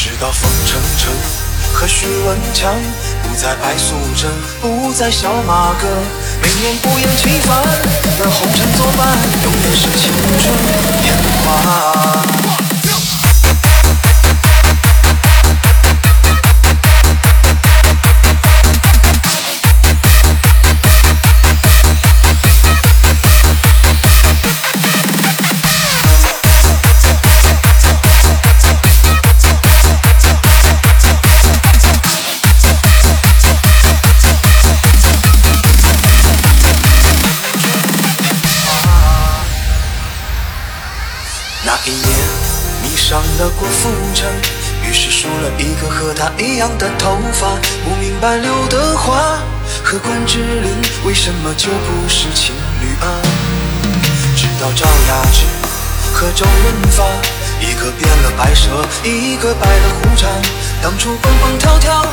直到风城城和徐文强不再白素贞，不再小马哥，每年不厌其烦的红尘作伴，永远是青春年华。一样的头发。不明白刘德华和关之琳为什么就不是情侣啊？直到赵雅芝和周润发，一个变了白蛇，一个白了胡茬。当初蹦蹦跳跳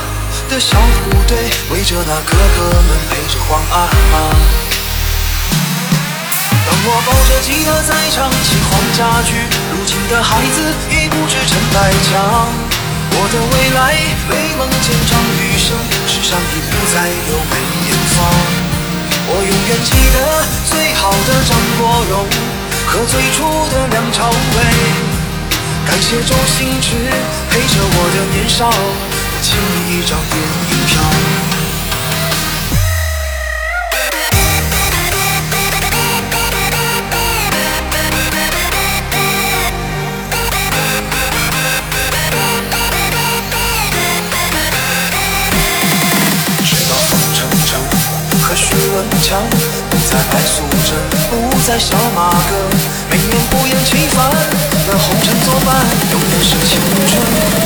的小虎队，围着那哥哥们陪着黄阿玛。当我抱着吉他在唱起黄家驹，如今的孩子已不知陈百强。我的未来美梦见张雨生，世上已不再有梅艳芳。我永远记得最好的张国荣和最初的梁朝伟，感谢周星驰陪着我的年少，我欠你一张电影票。强，不再白素贞，不再小马哥，每年不厌其烦的红尘作伴，永远是青春。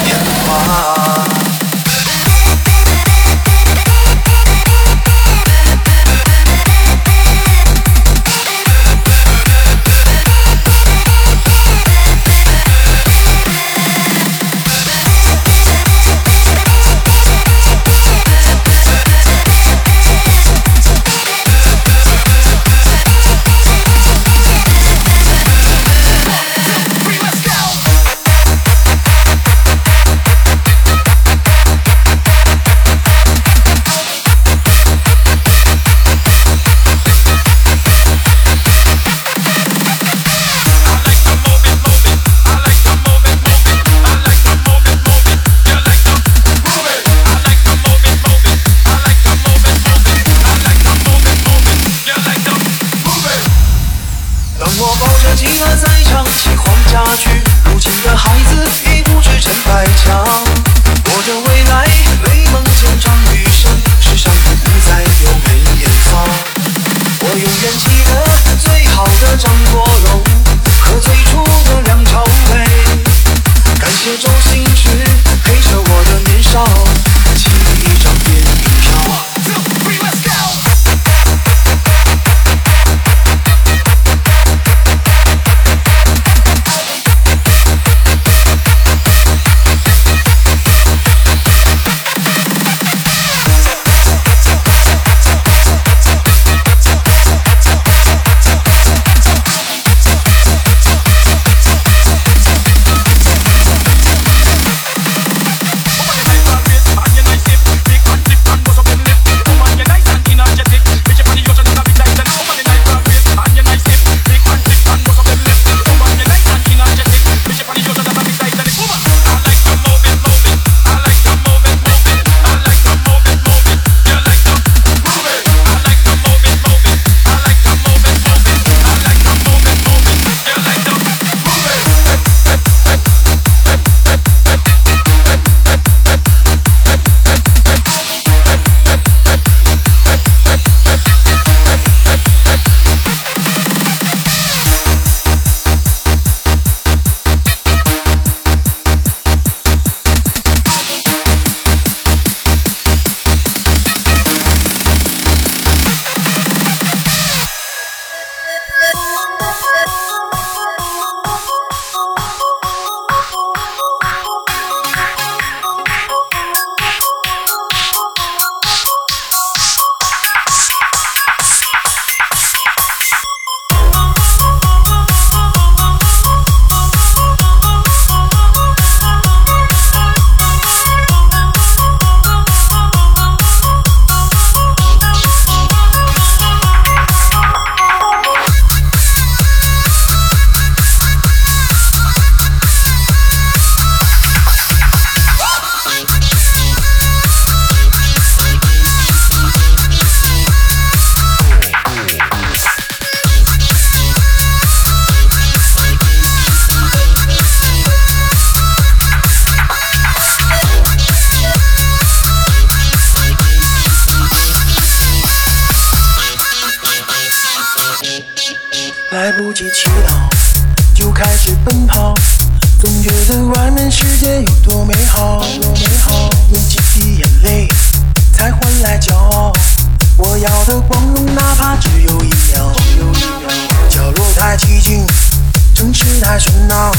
太喧闹，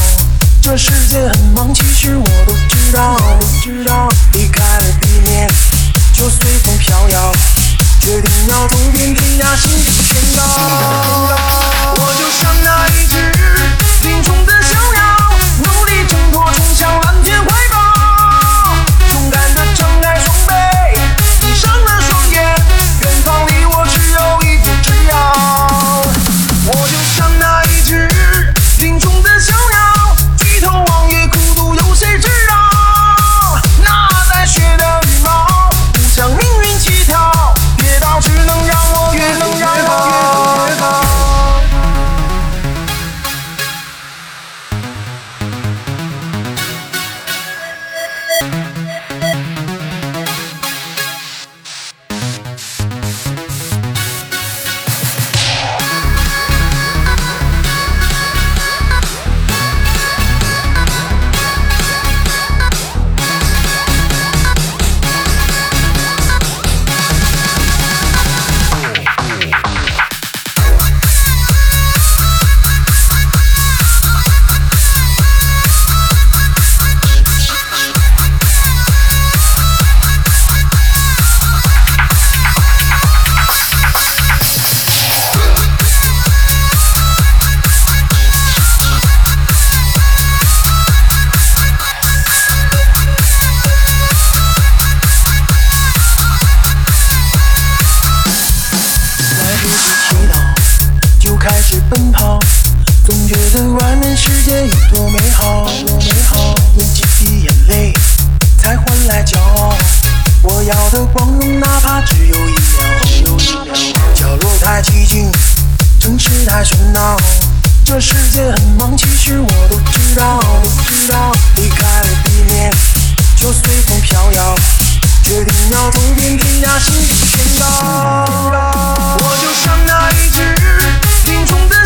这世界很忙。其实我都知道，我知道离开了地面就随风飘摇，决定要走遍天涯，心里宣告。我就像那一只林中的。要知道离开了地面就随风飘摇决定要走遍天涯心比天高我就像那一只林中的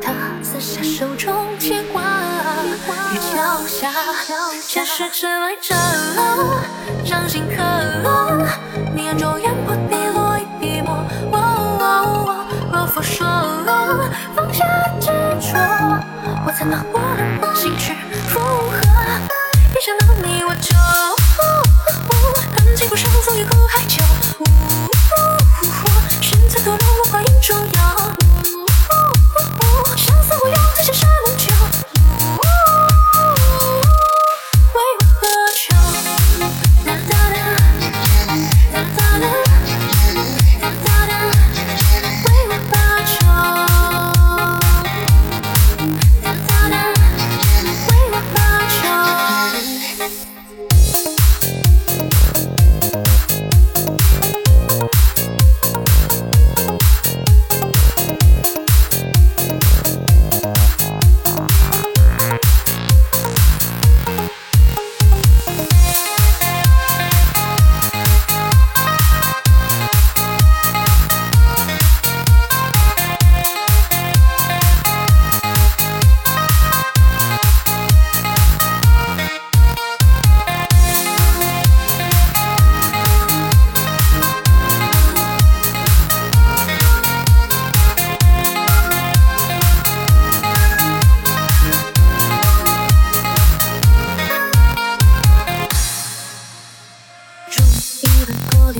他洒下手中牵挂雨桥下前世迟来者掌心刻你。眼中烟波滴落一滴墨 wo 若佛说放下执着我怎能我澜不惊去附和一想到你。我就 wu 恨情不寿总于苦海囚 wu 新翠徒留落花影中游至少。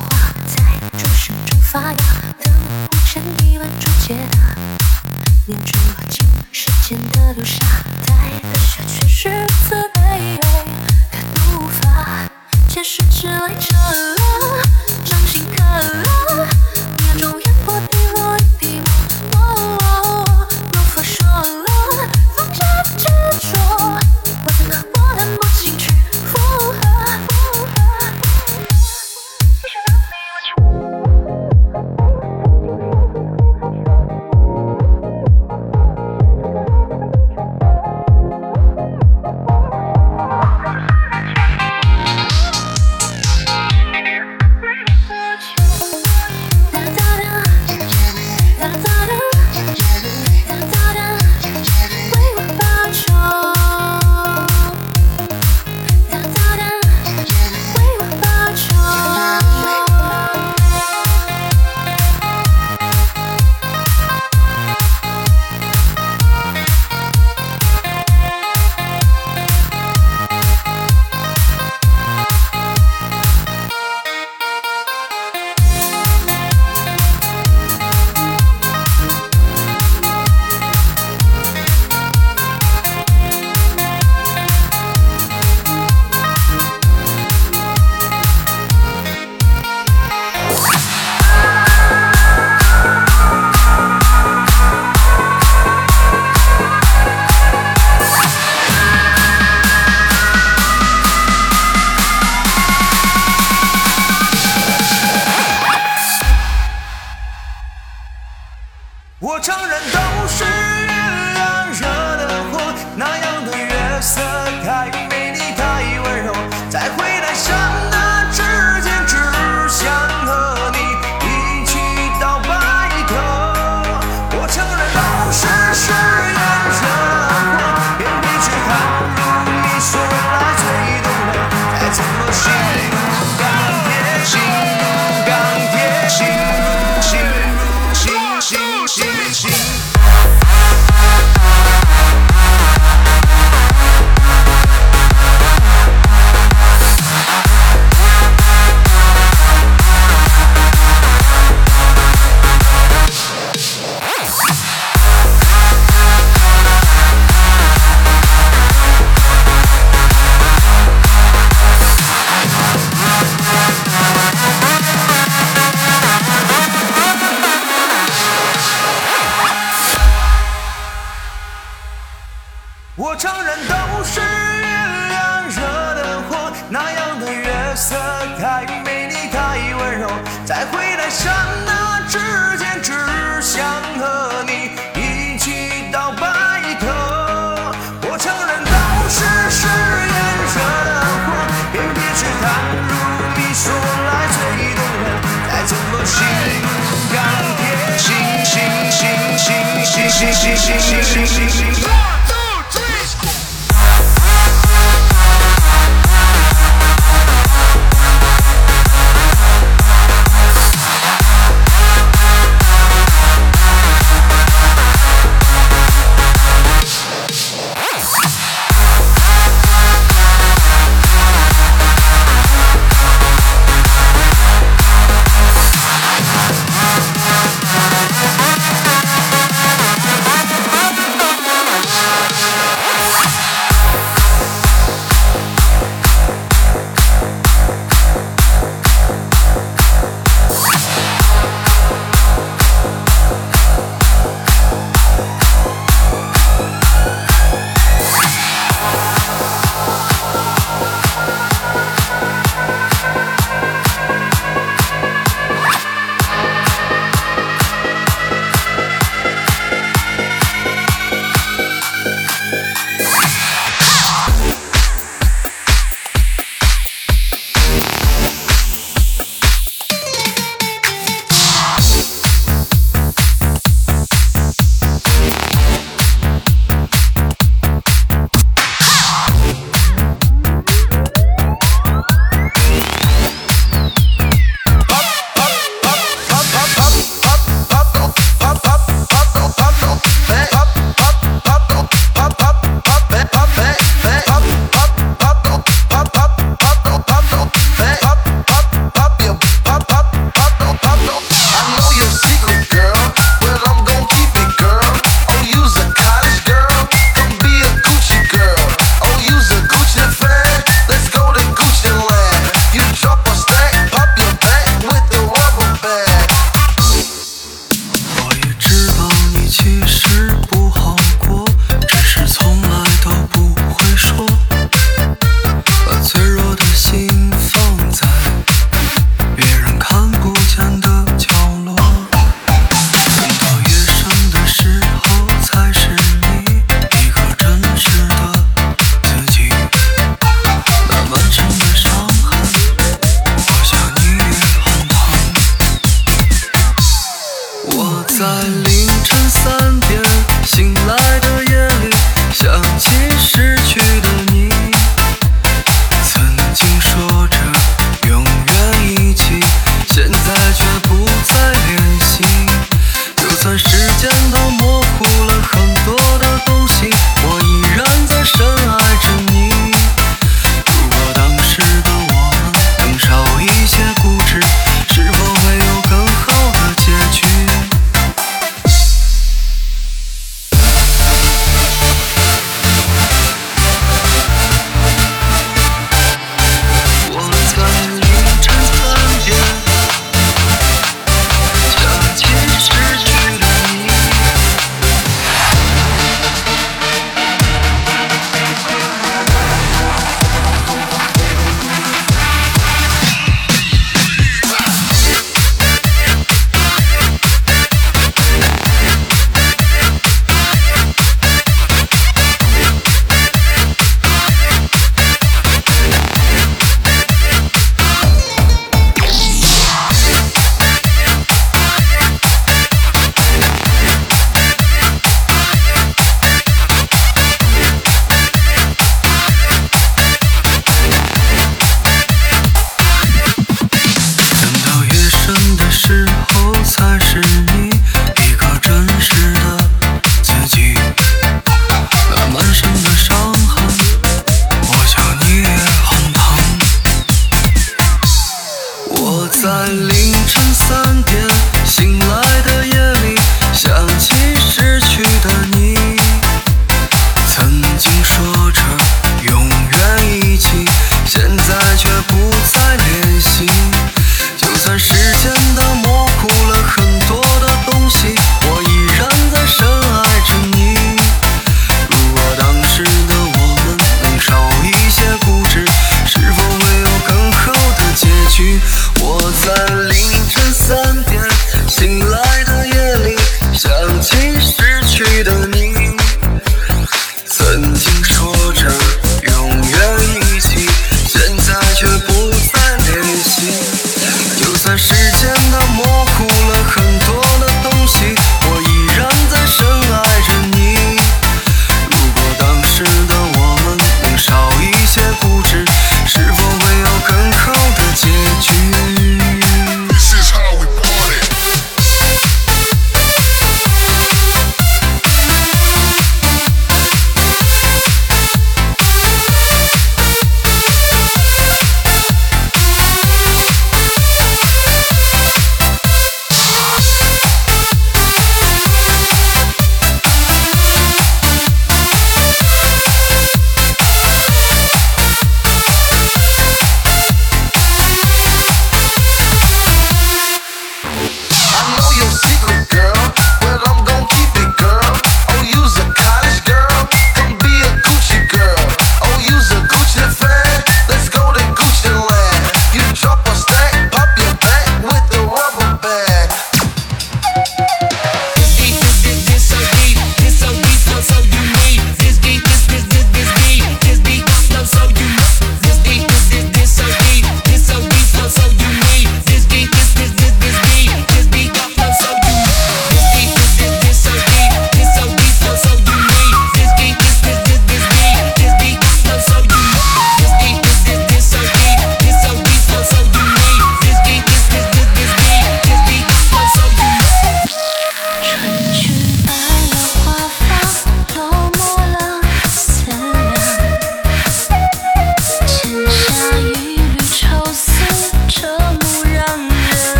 花在众生中发芽等红尘一万种解答念珠落进时间的流沙待割舍诠释慈悲的读法前世迟来者